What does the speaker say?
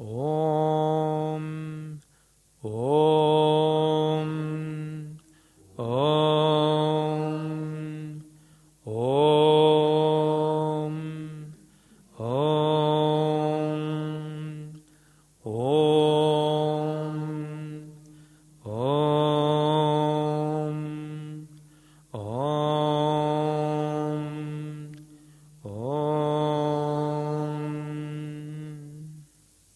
Om Om Om Om Om Om.